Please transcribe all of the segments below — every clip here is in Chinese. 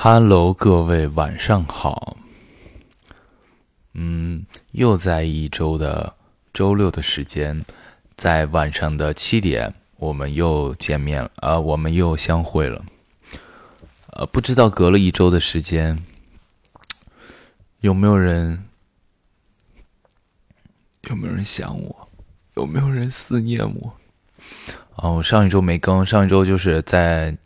Hello，各位晚上好。嗯，又在一周的周六的时间，在晚上的七点，我们又见面了啊，我们又相会了。呃，不知道隔了一周的时间，有没有人有没有人想我？有没有人思念我？哦，上一周没更，上一周就是在。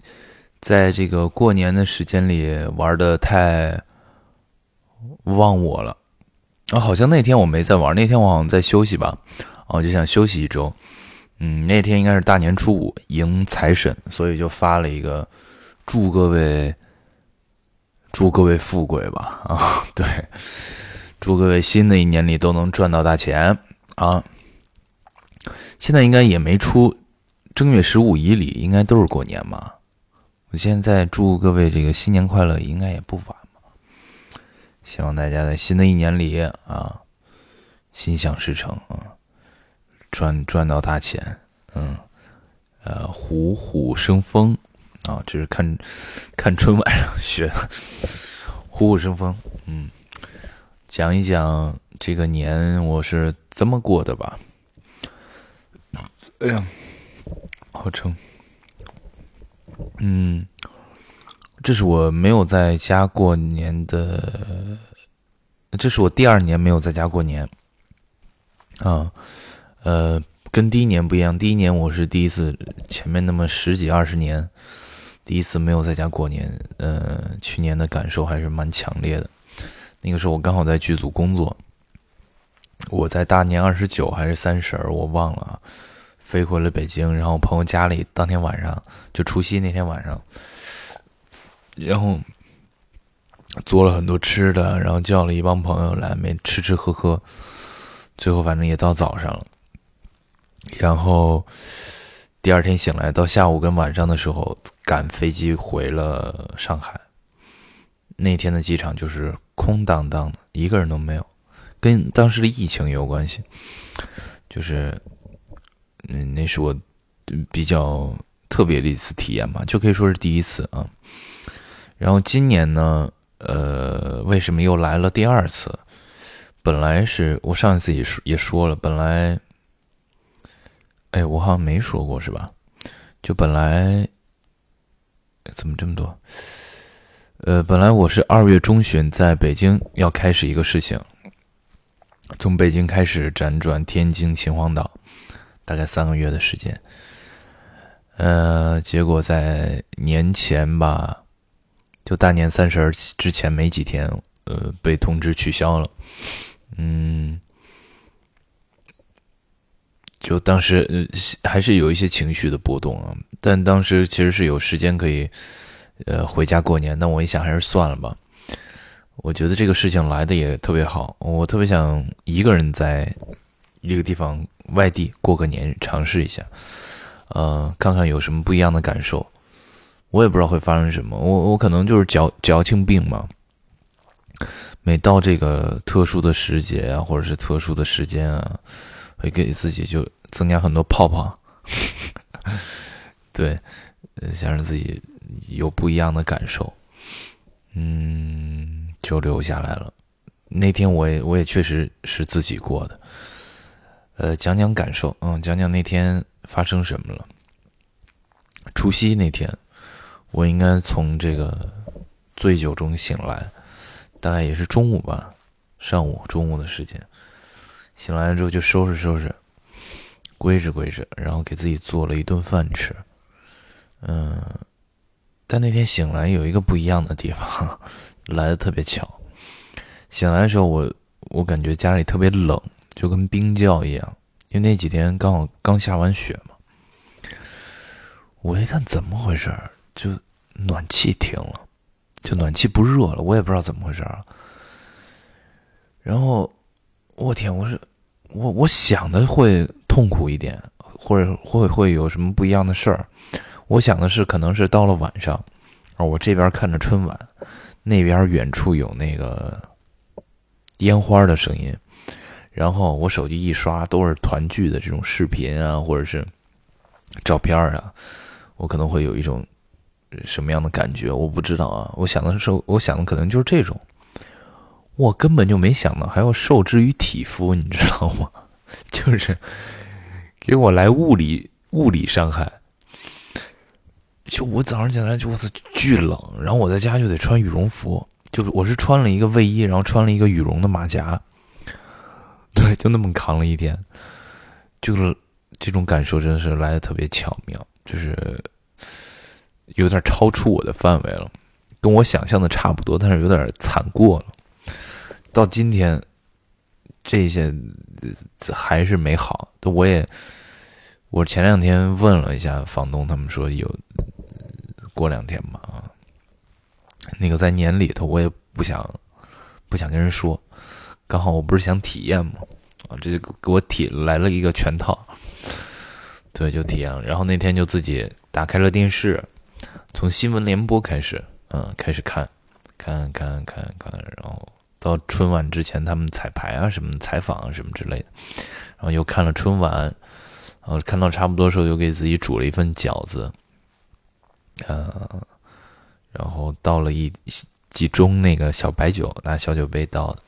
在这个过年的时间里玩的太忘我了啊！好像那天我没在玩，那天我好像在休息吧。我就想休息一周。嗯，那天应该是大年初五迎财神，所以就发了一个祝各位祝各位富贵吧啊！对，祝各位新的一年里都能赚到大钱啊！现在应该也没出正月十五以里，应该都是过年嘛。我现在祝各位这个新年快乐，应该也不晚吧。希望大家在新的一年里啊，心想事成啊，赚赚到大钱。嗯，呃，虎虎生风啊，这是看看春晚上学的，虎虎生风。嗯，讲一讲这个年我是怎么过的吧。哎呀，好撑。嗯，这是我没有在家过年的，这是我第二年没有在家过年。啊，呃，跟第一年不一样，第一年我是第一次，前面那么十几二十年，第一次没有在家过年。呃，去年的感受还是蛮强烈的。那个时候我刚好在剧组工作，我在大年二十九还是三十，我忘了。飞回了北京，然后朋友家里当天晚上就除夕那天晚上，然后做了很多吃的，然后叫了一帮朋友来，没吃吃喝喝，最后反正也到早上了。然后第二天醒来，到下午跟晚上的时候赶飞机回了上海。那天的机场就是空荡荡的，一个人都没有，跟当时的疫情有关系，就是。嗯，那是我比较特别的一次体验吧，就可以说是第一次啊。然后今年呢，呃，为什么又来了第二次？本来是我上一次也说也说了，本来，哎，我好像没说过是吧？就本来怎么这么多？呃，本来我是二月中旬在北京要开始一个事情，从北京开始辗转天津、秦皇岛。大概三个月的时间，呃，结果在年前吧，就大年三十之前没几天，呃，被通知取消了。嗯，就当时呃还是有一些情绪的波动啊，但当时其实是有时间可以呃回家过年，但我一想还是算了吧。我觉得这个事情来的也特别好，我特别想一个人在一个地方。外地过个年，尝试一下，呃，看看有什么不一样的感受。我也不知道会发生什么，我我可能就是矫矫情病嘛。每到这个特殊的时节啊，或者是特殊的时间啊，会给自己就增加很多泡泡。对，想让自己有不一样的感受，嗯，就留下来了。那天我也我也确实是自己过的。呃，讲讲感受，嗯，讲讲那天发生什么了。除夕那天，我应该从这个醉酒中醒来，大概也是中午吧，上午中午的时间。醒来了之后就收拾收拾，归置归置，然后给自己做了一顿饭吃。嗯，但那天醒来有一个不一样的地方，来的特别巧。醒来的时候，我我感觉家里特别冷。就跟冰窖一样，因为那几天刚好刚下完雪嘛。我一看怎么回事儿，就暖气停了，就暖气不热了，我也不知道怎么回事儿。然后我天，我是我我想的会痛苦一点，或者会会有什么不一样的事儿。我想的是，可能是到了晚上，啊，我这边看着春晚，那边远处有那个烟花的声音。然后我手机一刷都是团聚的这种视频啊，或者是照片啊，我可能会有一种什么样的感觉，我不知道啊。我想的是，我想的可能就是这种。我根本就没想到还要受制于体肤，你知道吗？就是给我来物理物理伤害。就我早上起来就我操巨冷，然后我在家就得穿羽绒服，就我是穿了一个卫衣，然后穿了一个羽绒的马甲，对，就那么扛了一天。就是这种感受真的是来的特别巧妙，就是有点超出我的范围了，跟我想象的差不多，但是有点惨过了。到今天，这些还是没好。我也，我前两天问了一下房东，他们说有过两天吧。啊，那个在年里头，我也不想不想跟人说。刚好我不是想体验吗？啊，这就给我体来了一个全套。对，就体验了。然后那天就自己打开了电视，从新闻联播开始，嗯，开始看，看，看，看，看，然后。到春晚之前，他们彩排啊，什么采访啊，什么之类的，然后又看了春晚，然后看到差不多时候，又给自己煮了一份饺子，呃，然后倒了一几盅那个小白酒，拿小酒杯倒的，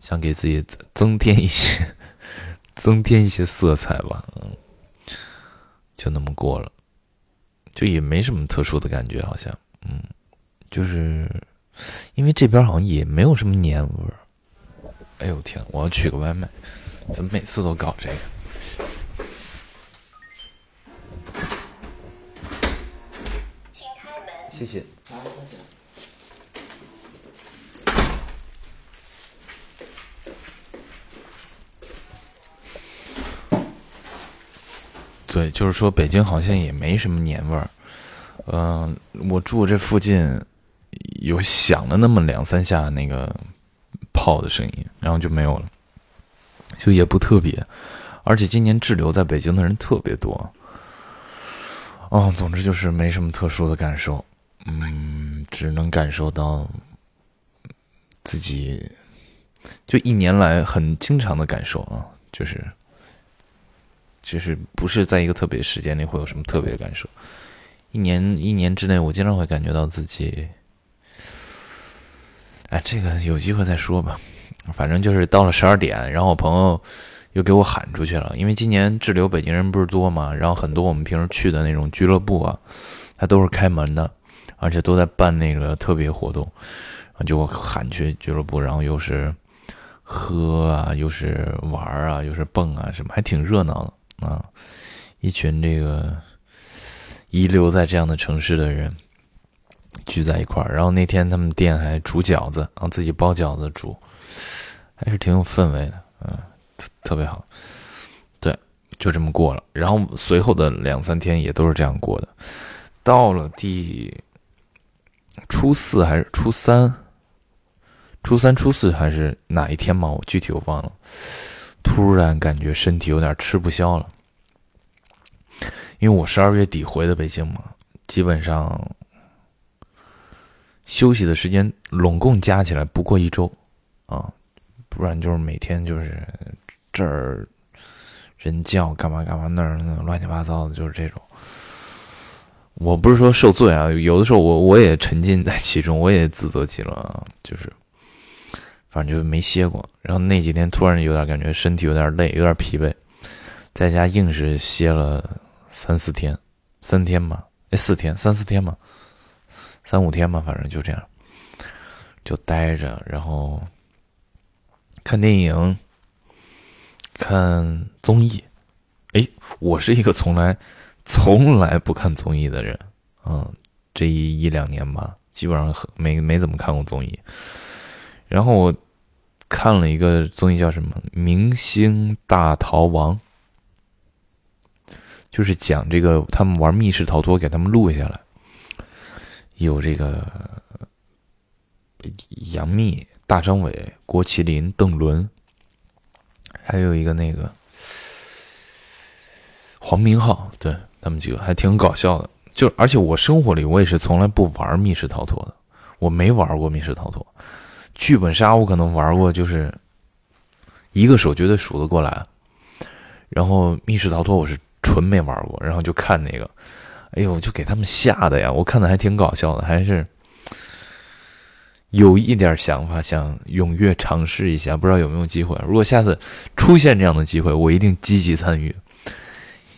想给自己增添一些，增添一些色彩吧，嗯，就那么过了，就也没什么特殊的感觉，好像，嗯，就是。因为这边好像也没有什么年味儿。哎呦天，我要取个外卖，怎么每次都搞这个？请开门。谢谢。对，就是说北京好像也没什么年味儿。嗯，我住这附近。有响了那么两三下那个炮的声音，然后就没有了，就也不特别。而且今年滞留在北京的人特别多。哦，总之就是没什么特殊的感受，嗯，只能感受到自己就一年来很经常的感受啊，就是就是不是在一个特别时间内会有什么特别的感受，一年一年之内，我经常会感觉到自己。哎，这个有机会再说吧。反正就是到了十二点，然后我朋友又给我喊出去了。因为今年滞留北京人不是多嘛，然后很多我们平时去的那种俱乐部啊，它都是开门的，而且都在办那个特别活动，就喊去俱乐部，然后又是喝啊，又是玩啊，又是蹦啊，什么还挺热闹的啊。一群这个遗留在这样的城市的人。聚在一块儿，然后那天他们店还煮饺子，然后自己包饺子煮，还是挺有氛围的，嗯，特特别好。对，就这么过了。然后随后的两三天也都是这样过的。到了第初四还是初三，初三初四还是哪一天嘛？我具体我忘了。突然感觉身体有点吃不消了，因为我十二月底回的北京嘛，基本上。休息的时间拢共加起来不过一周，啊，不然就是每天就是这儿人叫干嘛干嘛那儿乱七八糟的，就是这种。我不是说受罪啊，有的时候我我也沉浸在其中，我也自责极了，就是反正就没歇过。然后那几天突然有点感觉身体有点累，有点疲惫，在家硬是歇了三四天，三天吧，哎，四天，三四天吧。三五天吧，反正就这样，就待着，然后看电影、看综艺。哎，我是一个从来从来不看综艺的人，嗯，这一一两年吧，基本上没没怎么看过综艺。然后我看了一个综艺，叫什么《明星大逃亡》，就是讲这个他们玩密室逃脱，给他们录下来。有这个杨幂、大张伟、郭麒麟、邓伦，还有一个那个黄明昊，对他们几个还挺搞笑的。就而且我生活里我也是从来不玩密室逃脱的，我没玩过密室逃脱。剧本杀我可能玩过，就是一个手绝对数得过来。然后密室逃脱我是纯没玩过，然后就看那个。哎呦，就给他们吓的呀！我看的还挺搞笑的，还是有一点想法，想踊跃尝试一下，不知道有没有机会。如果下次出现这样的机会，我一定积极参与。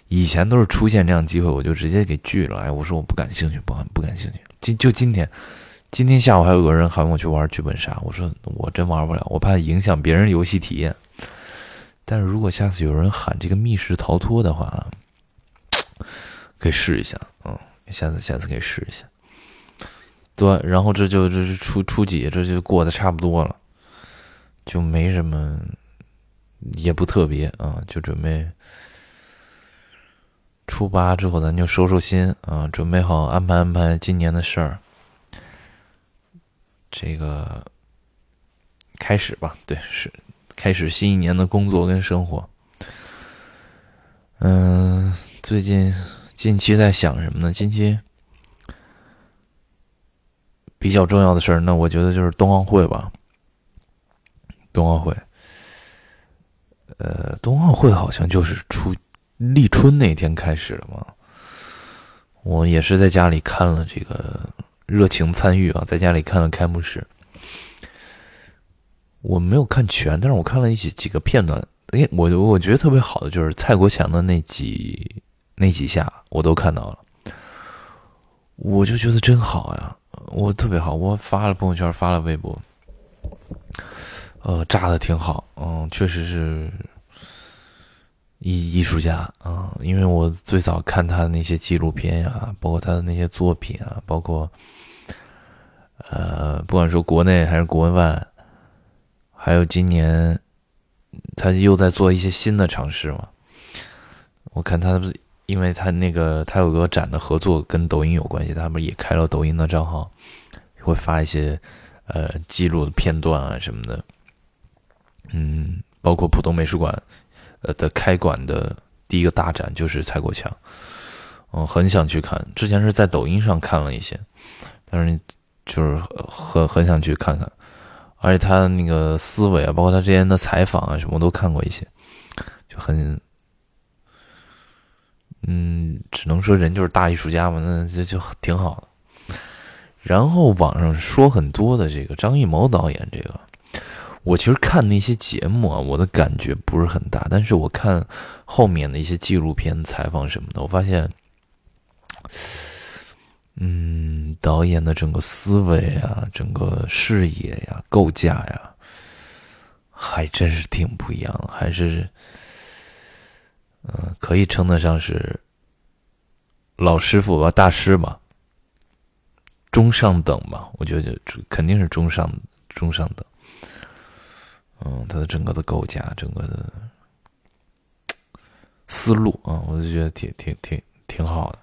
以前都是出现这样机会，我就直接给拒了。哎，我说我不感兴趣，不不感兴趣。今就今天，今天下午还有个人喊我去玩剧本杀，我说我真玩不了，我怕影响别人游戏体验。但是如果下次有人喊这个密室逃脱的话，可以试一下，嗯，下次下次可以试一下。对，然后这就这是初初几，这就过得差不多了，就没什么，也不特别啊，就准备初八之后咱就收收心啊，准备好安排安排今年的事儿，这个开始吧，对，是。开始新一年的工作跟生活，嗯，最近近期在想什么呢？近期比较重要的事儿，那我觉得就是冬奥会吧。冬奥会，呃，冬奥会好像就是初立春那天开始了嘛。我也是在家里看了这个，热情参与啊，在家里看了开幕式。我没有看全，但是我看了一些几个片段。哎，我我觉得特别好的就是蔡国强的那几那几下，我都看到了。我就觉得真好呀，我特别好，我发了朋友圈，发了微博，呃，炸的挺好，嗯，确实是艺艺术家啊。因为我最早看他的那些纪录片呀，包括他的那些作品啊，包括呃，不管说国内还是国外。还有今年，他又在做一些新的尝试嘛？我看他不是，因为他那个他有个展的合作跟抖音有关系，他不是也开了抖音的账号，会发一些呃记录的片段啊什么的。嗯，包括浦东美术馆呃的开馆的第一个大展就是蔡国强，嗯，很想去看。之前是在抖音上看了一些，但是就是很很想去看看。而且他的那个思维啊，包括他之前的采访啊，什么我都看过一些，就很，嗯，只能说人就是大艺术家嘛，那这就挺好的。然后网上说很多的这个张艺谋导演，这个我其实看那些节目啊，我的感觉不是很大，但是我看后面的一些纪录片采访什么的，我发现。嗯，导演的整个思维啊，整个视野呀，构架呀，还真是挺不一样的，还是，嗯，可以称得上是老师傅吧，大师吧，中上等吧，我觉得肯定是中上中上等。嗯，他的整个的构架，整个的思路啊，我就觉得挺挺挺挺好的，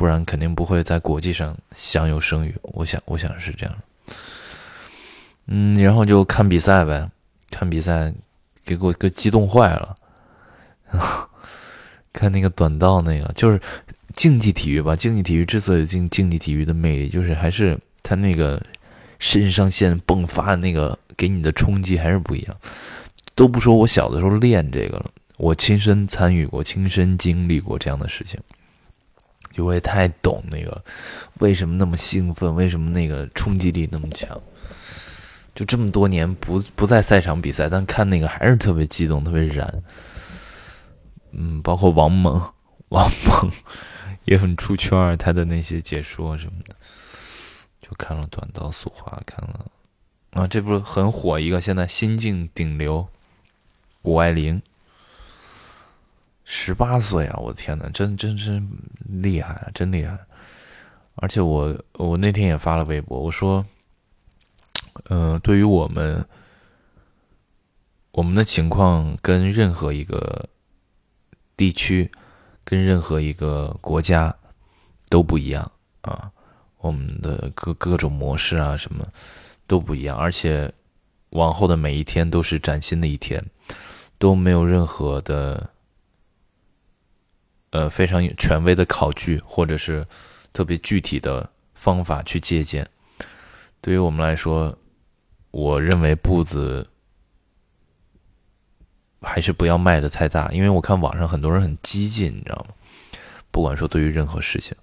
不然肯定不会在国际上享有声誉。我想，我想是这样。嗯，然后就看比赛呗，看比赛，给我给激动坏了。看那个短道，那个就是竞技体育吧。竞技体育之所以竞竞技体育的魅力，就是还是它那个肾上腺迸发那个给你的冲击还是不一样。都不说我小的时候练这个了，我亲身参与过，亲身经历过这样的事情。就我也太懂那个，为什么那么兴奋？为什么那个冲击力那么强？就这么多年不不在赛场比赛，但看那个还是特别激动，特别燃。嗯，包括王蒙，王蒙也很出圈，他的那些解说什么的，就看了短道速滑，看了啊，这不是很火一个现在新晋顶流，谷爱凌。十八岁啊！我的天呐，真真真厉害啊，真厉害！而且我我那天也发了微博，我说，嗯，对于我们我们的情况，跟任何一个地区、跟任何一个国家都不一样啊，我们的各各种模式啊，什么都不一样，而且往后的每一天都是崭新的一天，都没有任何的。呃，非常权威的考据，或者是特别具体的方法去借鉴。对于我们来说，我认为步子还是不要迈的太大，因为我看网上很多人很激进，你知道吗？不管说对于任何事情，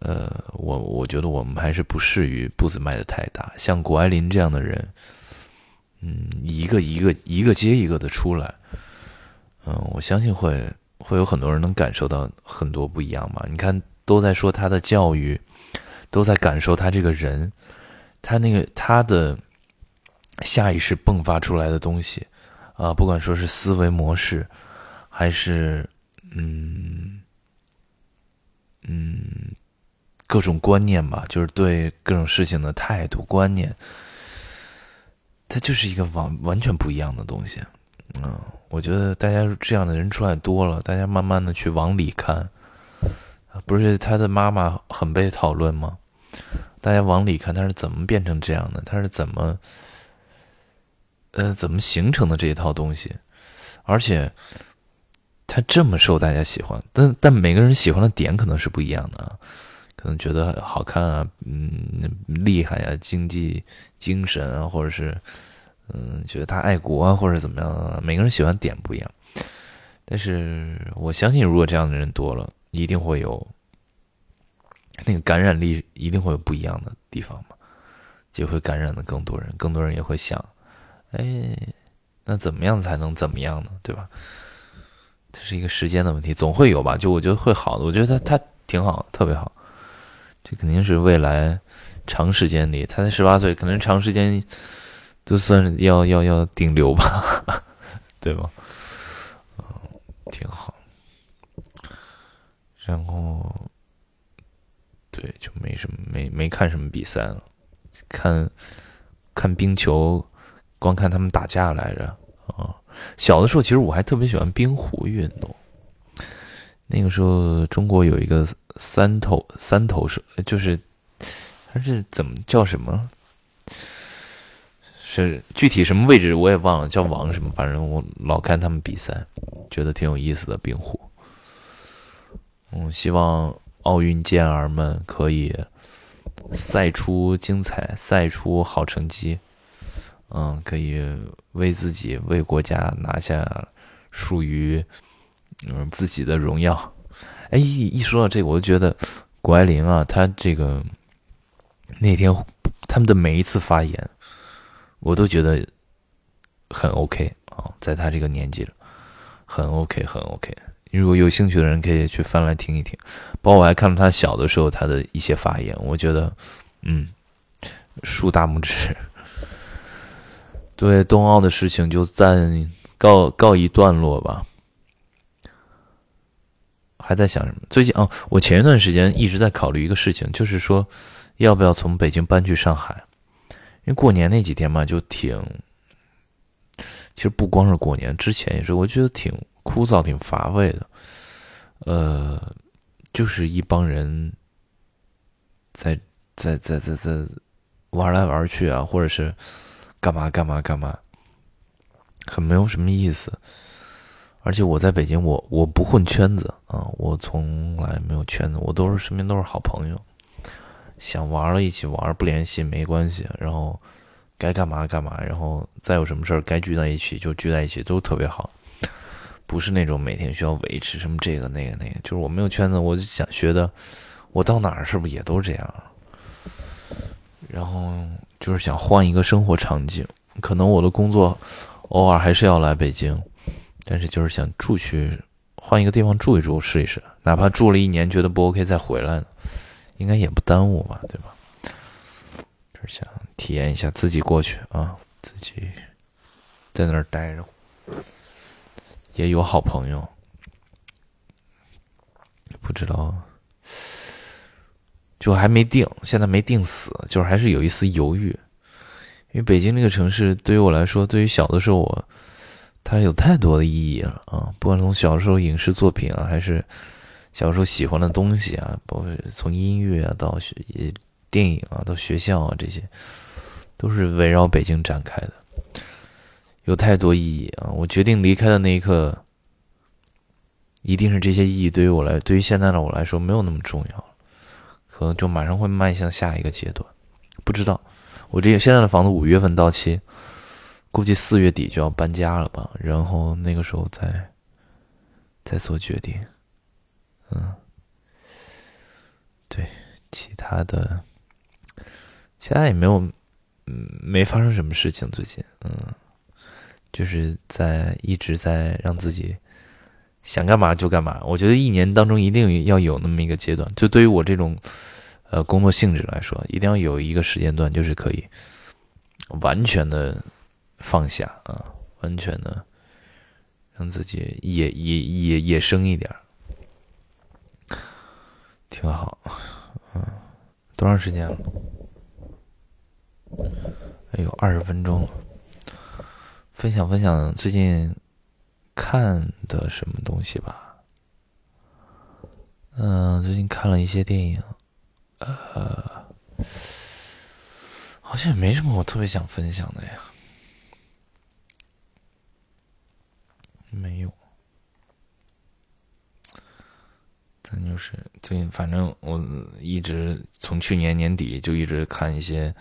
呃，我我觉得我们还是不适于步子迈的太大。像谷爱凌这样的人，嗯，一个一个一个接一个的出来，嗯，我相信会会有很多人能感受到很多不一样嘛。你看，都在说他的教育，都在感受他这个人，他那个他的下意识迸发出来的东西。啊，不管说是思维模式，还是嗯嗯各种观念吧，就是对各种事情的态度观念，它就是一个完完全不一样的东西。嗯，我觉得大家这样的人出来多了，大家慢慢的去往里看，不是他的妈妈很被讨论吗？大家往里看，他是怎么变成这样的？他是怎么？呃，怎么形成的这一套东西？而且他这么受大家喜欢，但但每个人喜欢的点可能是不一样的啊。可能觉得好看啊，嗯，厉害呀，经济精神啊，或者是嗯，觉得他爱国啊，或者怎么样？每个人喜欢点不一样。但是我相信，如果这样的人多了，一定会有那个感染力，一定会有不一样的地方嘛，就会感染的更多人，更多人也会想。哎，那怎么样才能怎么样呢？对吧？这是一个时间的问题，总会有吧？就我觉得会好的，我觉得他他挺好，特别好。这肯定是未来长时间里，他才十八岁，可能长时间就算是要要要顶流吧，对吧？嗯，挺好。然后，对，就没什么，没没看什么比赛了，看看冰球。光看他们打架来着啊！小的时候，其实我还特别喜欢冰壶运动。那个时候，中国有一个三头三头手，就是他是怎么叫什么？是具体什么位置我也忘了，叫王什么？反正我老看他们比赛，觉得挺有意思的冰壶。嗯，希望奥运健儿们可以赛出精彩，赛出好成绩。嗯，可以为自己、为国家拿下属于嗯自己的荣耀。哎，一说到这个，我就觉得谷爱凌啊，她这个那天他们的每一次发言，我都觉得很 OK 啊，在他这个年纪了，很 OK，很 OK。如果有兴趣的人可以去翻来听一听。包括我还看到他小的时候他的一些发言，我觉得嗯，竖大拇指。对冬奥的事情就暂告告一段落吧。还在想什么？最近哦，我前一段时间一直在考虑一个事情，就是说要不要从北京搬去上海？因为过年那几天嘛，就挺……其实不光是过年之前也是，我觉得挺枯燥、挺乏味的。呃，就是一帮人在在在在在玩来玩去啊，或者是。干嘛干嘛干嘛，很没有什么意思。而且我在北京，我我不混圈子啊，我从来没有圈子，我都是身边都是好朋友，想玩了一起玩，不联系没关系。然后该干嘛干嘛，然后再有什么事儿该聚在一起就聚在一起，都特别好。不是那种每天需要维持什么这个那个那个，就是我没有圈子，我就想学的，我到哪儿是不是也都这样？然后。就是想换一个生活场景，可能我的工作偶尔还是要来北京，但是就是想住去换一个地方住一住试一试，哪怕住了一年觉得不 OK 再回来呢，应该也不耽误吧，对吧？就是想体验一下自己过去啊，自己在那儿待着，也有好朋友，不知道。就还没定，现在没定死，就是还是有一丝犹豫。因为北京这个城市对于我来说，对于小的时候我，它有太多的意义了啊！不管从小时候影视作品啊，还是小时候喜欢的东西啊，包括从音乐啊到学电影啊到学校啊，这些都是围绕北京展开的，有太多意义啊！我决定离开的那一刻，一定是这些意义对于我来，对于现在的我来说没有那么重要。可能就马上会迈向下一个阶段，不知道。我这现在的房子五月份到期，估计四月底就要搬家了吧。然后那个时候再再做决定。嗯，对，其他的，其他也没有，嗯，没发生什么事情。最近，嗯，就是在一直在让自己想干嘛就干嘛。我觉得一年当中一定要有那么一个阶段，就对于我这种呃工作性质来说，一定要有一个时间段，就是可以完全的放下啊，完全的让自己野野野野生一点。挺好，嗯，多长时间了？哎呦，二十分钟了。分享分享最近看的什么东西吧。嗯，最近看了一些电影，呃，好像也没什么我特别想分享的呀。没有。咱就是最近，反正我一直从去年年底就一直看一些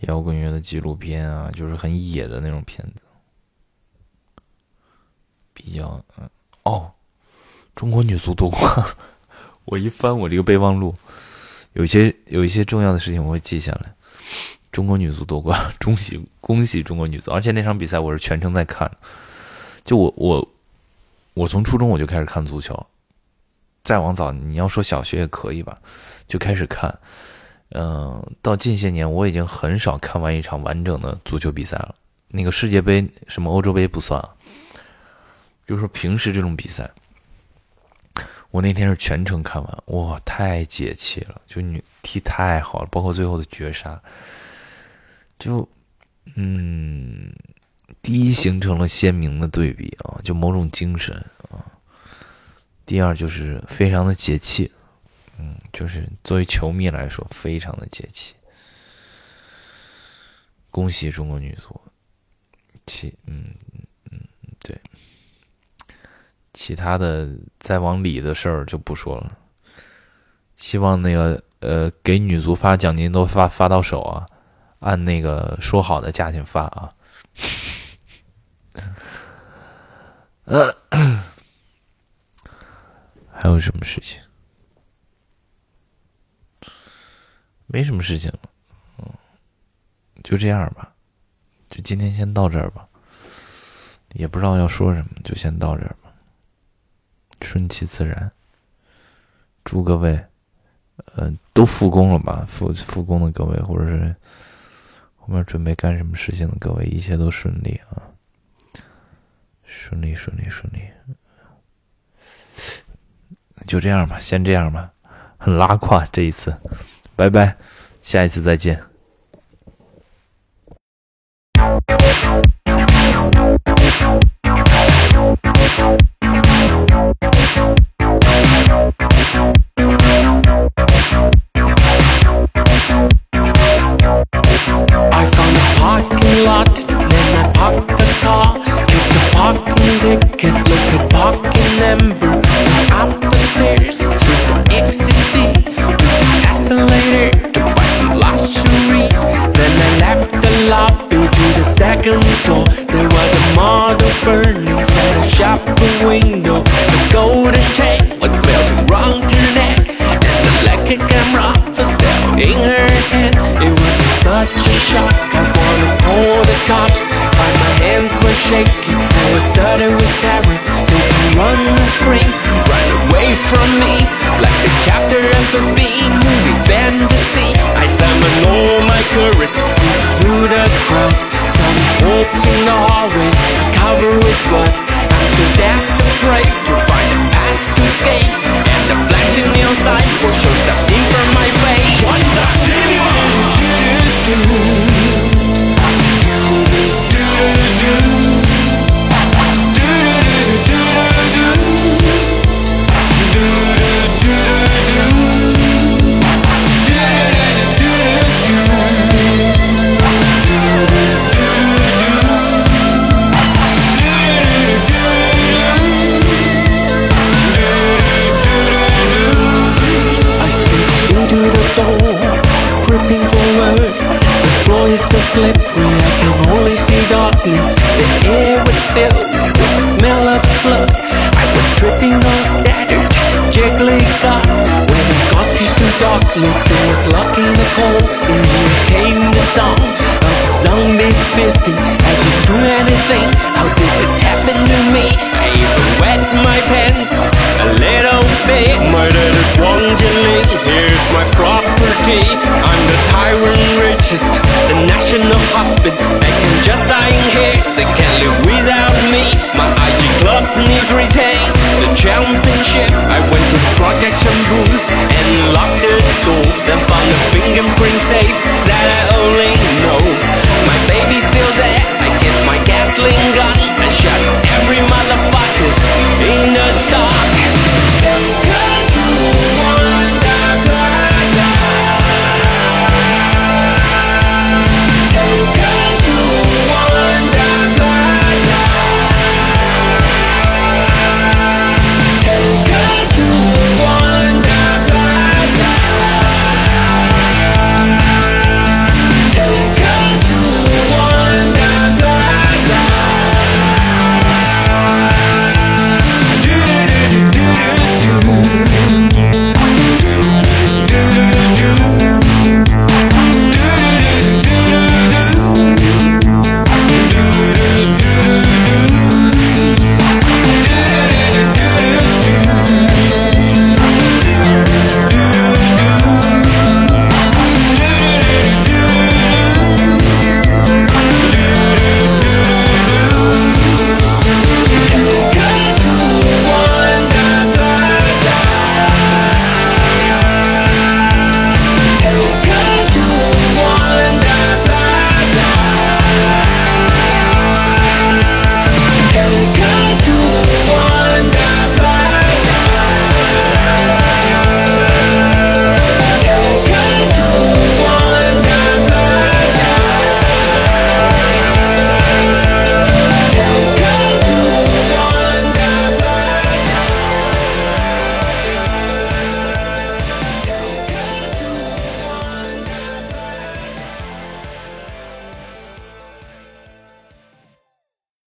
摇滚乐的纪录片啊，就是很野的那种片子，比较嗯哦，中国女足夺冠，我一翻我这个备忘录，有些有一些重要的事情我会记下来。中国女足夺冠，恭喜恭喜中国女足！而且那场比赛我是全程在看，就我我我从初中我就开始看足球。再往早，你要说小学也可以吧，就开始看，嗯，到近些年我已经很少看完一场完整的足球比赛了。那个世界杯、什么欧洲杯不算啊，比如说平时这种比赛，我那天是全程看完，哇，太解气了，就你踢太好了，包括最后的绝杀，就，嗯，第一形成了鲜明的对比啊，就某种精神。第二就是非常的解气，嗯，就是作为球迷来说非常的解气。恭喜中国女足，其嗯嗯对，其他的再往里的事儿就不说了。希望那个呃给女足发奖金都发发到手啊，按那个说好的价钱发啊。还有什么事情？没什么事情了，嗯，就这样吧，就今天先到这儿吧。也不知道要说什么，就先到这儿吧。顺其自然，祝各位，呃，都复工了吧？复复工的各位，或者是后面准备干什么事情的各位，一切都顺利啊！顺利，顺利，顺利。就这样吧，先这样吧，很拉胯这一次，拜拜，下一次再见。shop window, the golden chain was melting round her neck, and the electric camera was still in her hand. It was such a shock, I wanna call the cops, but my hands were shaking, I was stuttering with terror. They can run the screen, run away from me, like the chapter of a B movie fantasy. Tripping on scattered jiggly thoughts when I got used to darkness was locked in the cold. And here came the song of zombies feasting I could do anything, how did this happen to me? I even wet my pants a little bit. My dad is Jianling, here's my poverty I'm the tyrant richest, the national husband I can just die in here, they can't live without me. My IG club needs retain the championship I went to protection booth and locked the door. Then found a fingerprint safe that I only know. My baby's still there, I kissed my Gatling gun and shot